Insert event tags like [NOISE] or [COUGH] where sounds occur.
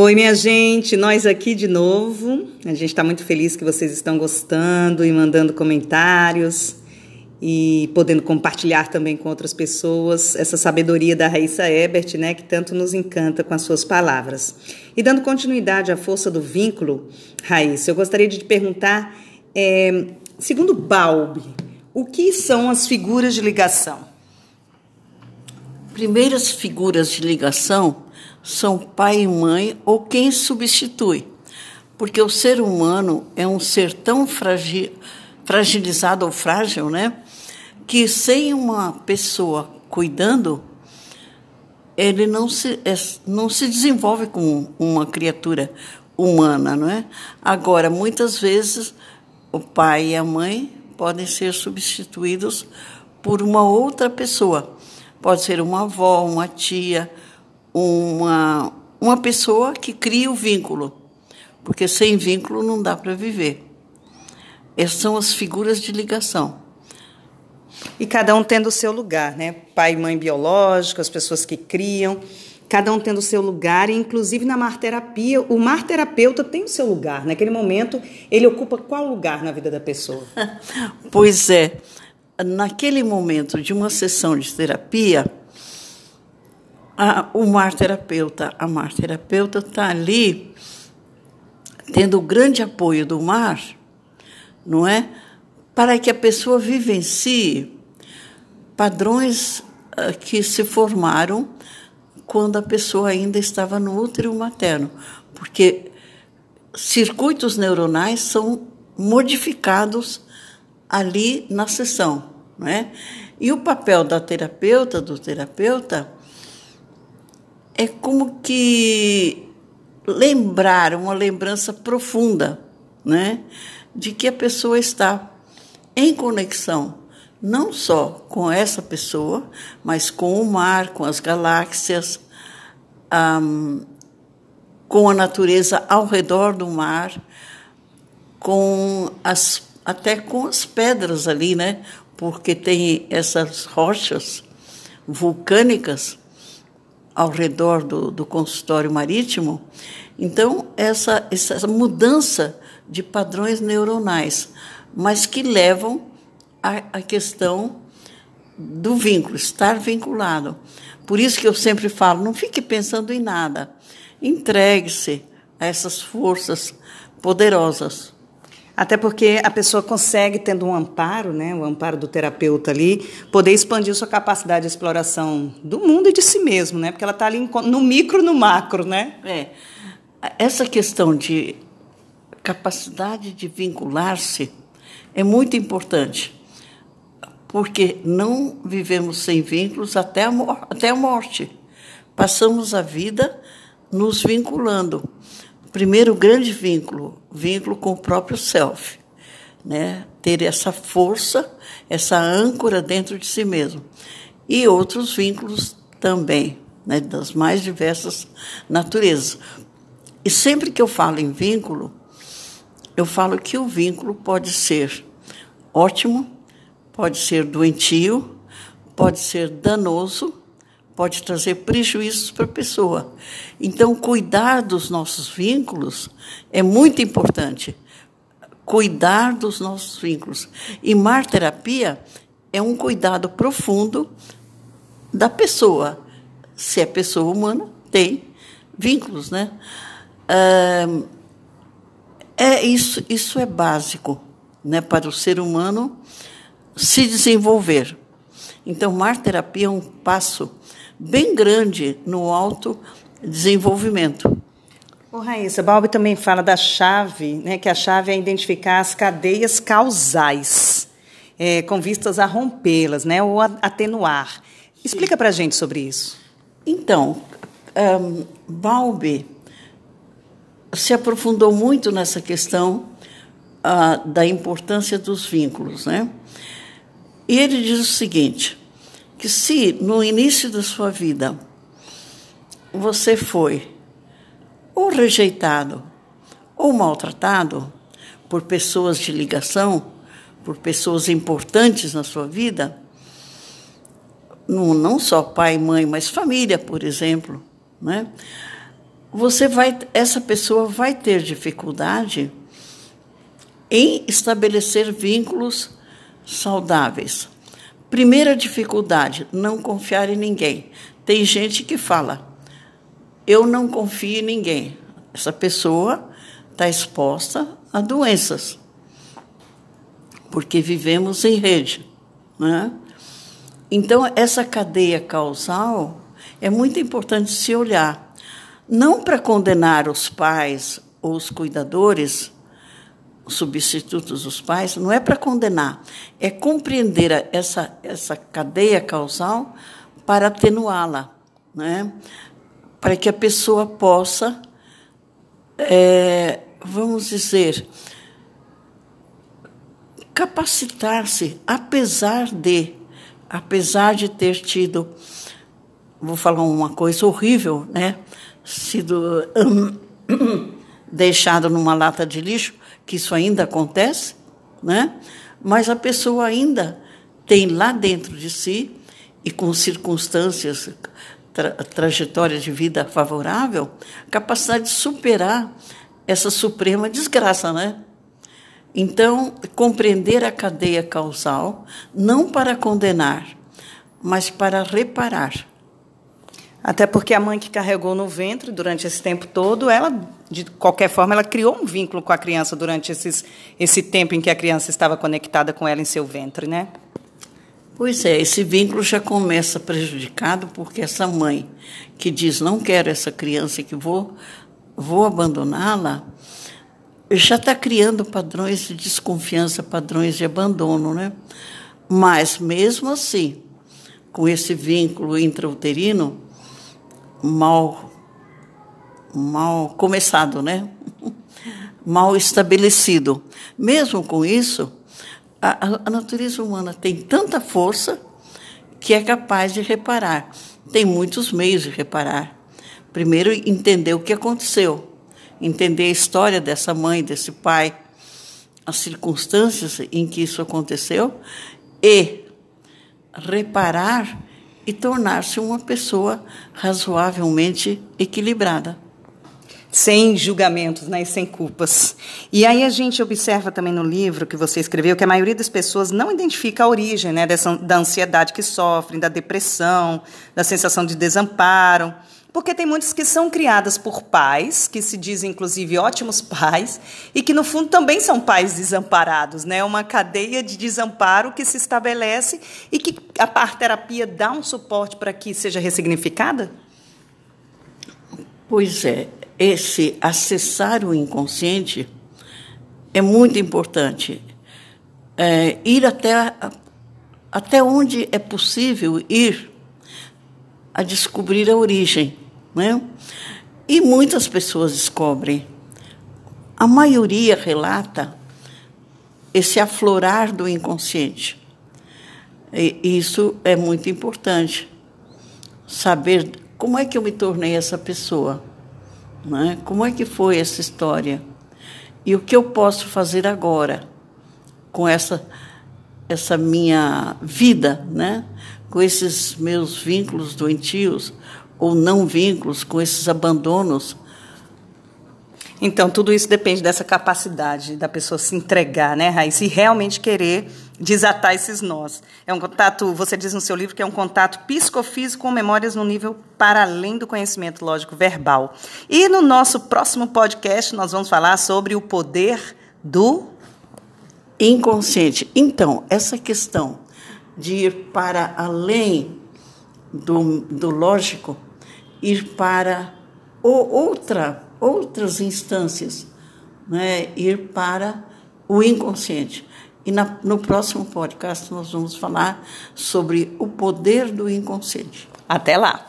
Oi, minha gente, nós aqui de novo. A gente está muito feliz que vocês estão gostando e mandando comentários e podendo compartilhar também com outras pessoas essa sabedoria da Raíssa Ebert, né, que tanto nos encanta com as suas palavras. E dando continuidade à força do vínculo, Raíssa, eu gostaria de te perguntar, é, segundo Balbi, o que são as figuras de ligação? Primeiras figuras de ligação são pai e mãe ou quem substitui. Porque o ser humano é um ser tão fragil, fragilizado ou frágil, né? Que sem uma pessoa cuidando, ele não se, é, não se desenvolve como uma criatura humana, não é? Agora, muitas vezes, o pai e a mãe podem ser substituídos por uma outra pessoa. Pode ser uma avó, uma tia, uma, uma pessoa que cria o vínculo, porque sem vínculo não dá para viver. Essas são as figuras de ligação. E cada um tendo o seu lugar, né? Pai e mãe biológico, as pessoas que criam, cada um tendo o seu lugar, e inclusive na marterapia, o marterapeuta tem o seu lugar. Naquele momento, ele ocupa qual lugar na vida da pessoa? [LAUGHS] pois é. Naquele momento de uma sessão de terapia, a, o mar terapeuta, a mar terapeuta está ali tendo o grande apoio do mar, não é? Para que a pessoa vivencie padrões uh, que se formaram quando a pessoa ainda estava no útero materno, porque circuitos neuronais são modificados ali na sessão, não é? E o papel da terapeuta, do terapeuta, é como que lembrar, uma lembrança profunda, né? De que a pessoa está em conexão não só com essa pessoa, mas com o mar, com as galáxias, um, com a natureza ao redor do mar, com as, até com as pedras ali, né? Porque tem essas rochas vulcânicas ao redor do, do consultório marítimo. Então, essa, essa mudança de padrões neuronais, mas que levam à, questão do vínculo, estar vinculado. Por isso que eu sempre falo, não fique pensando em nada. Entregue-se a essas forças poderosas. Até porque a pessoa consegue, tendo um amparo, né, o amparo do terapeuta ali, poder expandir sua capacidade de exploração do mundo e de si mesmo, né? Porque ela está ali no micro, no macro, né? É. Essa questão de capacidade de vincular-se é muito importante, porque não vivemos sem vínculos até a, até a morte. Passamos a vida nos vinculando. Primeiro grande vínculo, vínculo com o próprio self, né? Ter essa força, essa âncora dentro de si mesmo. E outros vínculos também, né, das mais diversas naturezas. E sempre que eu falo em vínculo, eu falo que o vínculo pode ser ótimo, pode ser doentio, pode ser danoso pode trazer prejuízos para a pessoa. Então, cuidar dos nossos vínculos é muito importante. Cuidar dos nossos vínculos. E mar terapia é um cuidado profundo da pessoa. Se é pessoa humana, tem vínculos, né? É isso, isso é básico, né, para o ser humano se desenvolver. Então, mar terapia é um passo bem grande no autodesenvolvimento. O Raíssa, Balbi também fala da chave, né, que a chave é identificar as cadeias causais, é, com vistas a rompê-las, né, ou a atenuar. Explica para a gente sobre isso. Então, um, Balbi se aprofundou muito nessa questão uh, da importância dos vínculos, né? E ele diz o seguinte: que se no início da sua vida você foi ou rejeitado ou maltratado por pessoas de ligação, por pessoas importantes na sua vida, não, só pai e mãe, mas família, por exemplo, né? você vai, essa pessoa vai ter dificuldade em estabelecer vínculos saudáveis. Primeira dificuldade, não confiar em ninguém. Tem gente que fala, eu não confio em ninguém. Essa pessoa está exposta a doenças, porque vivemos em rede. Né? Então, essa cadeia causal é muito importante se olhar, não para condenar os pais ou os cuidadores, os substitutos dos pais, não é para condenar, é compreender essa, essa cadeia causal para atenuá-la, né? para que a pessoa possa, é, vamos dizer, capacitar-se, apesar de, apesar de ter tido, vou falar uma coisa horrível, né? Sido um, [COUGHS] deixado numa lata de lixo, que isso ainda acontece, né? Mas a pessoa ainda tem lá dentro de si e com circunstâncias, tra trajetória de vida favorável, capacidade de superar essa suprema desgraça, né? Então, compreender a cadeia causal, não para condenar, mas para reparar. Até porque a mãe que carregou no ventre durante esse tempo todo, ela, de qualquer forma, ela criou um vínculo com a criança durante esses, esse tempo em que a criança estava conectada com ela em seu ventre, né? Pois é, esse vínculo já começa prejudicado porque essa mãe que diz não quero essa criança que vou vou abandoná-la, já está criando padrões de desconfiança, padrões de abandono, né? Mas mesmo assim, com esse vínculo intrauterino mal mal começado, né? [LAUGHS] mal estabelecido. Mesmo com isso, a, a natureza humana tem tanta força que é capaz de reparar. Tem muitos meios de reparar. Primeiro, entender o que aconteceu entender a história dessa mãe, desse pai, as circunstâncias em que isso aconteceu e reparar e tornar-se uma pessoa razoavelmente equilibrada. Sem julgamentos né, e sem culpas. E aí a gente observa também no livro que você escreveu que a maioria das pessoas não identifica a origem né, dessa, da ansiedade que sofrem, da depressão, da sensação de desamparo. Porque tem muitas que são criadas por pais, que se dizem inclusive ótimos pais, e que no fundo também são pais desamparados, né? Uma cadeia de desamparo que se estabelece e que a terapia dá um suporte para que seja ressignificada? Pois é, esse acessar o inconsciente é muito importante. É, ir até, até onde é possível ir a descobrir a origem. Né? E muitas pessoas descobrem. A maioria relata esse aflorar do inconsciente. E isso é muito importante. Saber como é que eu me tornei essa pessoa. Né? Como é que foi essa história? E o que eu posso fazer agora com essa, essa minha vida, né? com esses meus vínculos doentios ou não vínculos, com esses abandonos. Então, tudo isso depende dessa capacidade da pessoa se entregar, né, Raíssa? E realmente querer desatar esses nós. É um contato, você diz no seu livro que é um contato psicofísico com memórias no nível para além do conhecimento lógico verbal. E no nosso próximo podcast, nós vamos falar sobre o poder do inconsciente. Então, essa questão de ir para além do, do lógico, ir para outra, outras instâncias, né? ir para o inconsciente. E na, no próximo podcast nós vamos falar sobre o poder do inconsciente. Até lá!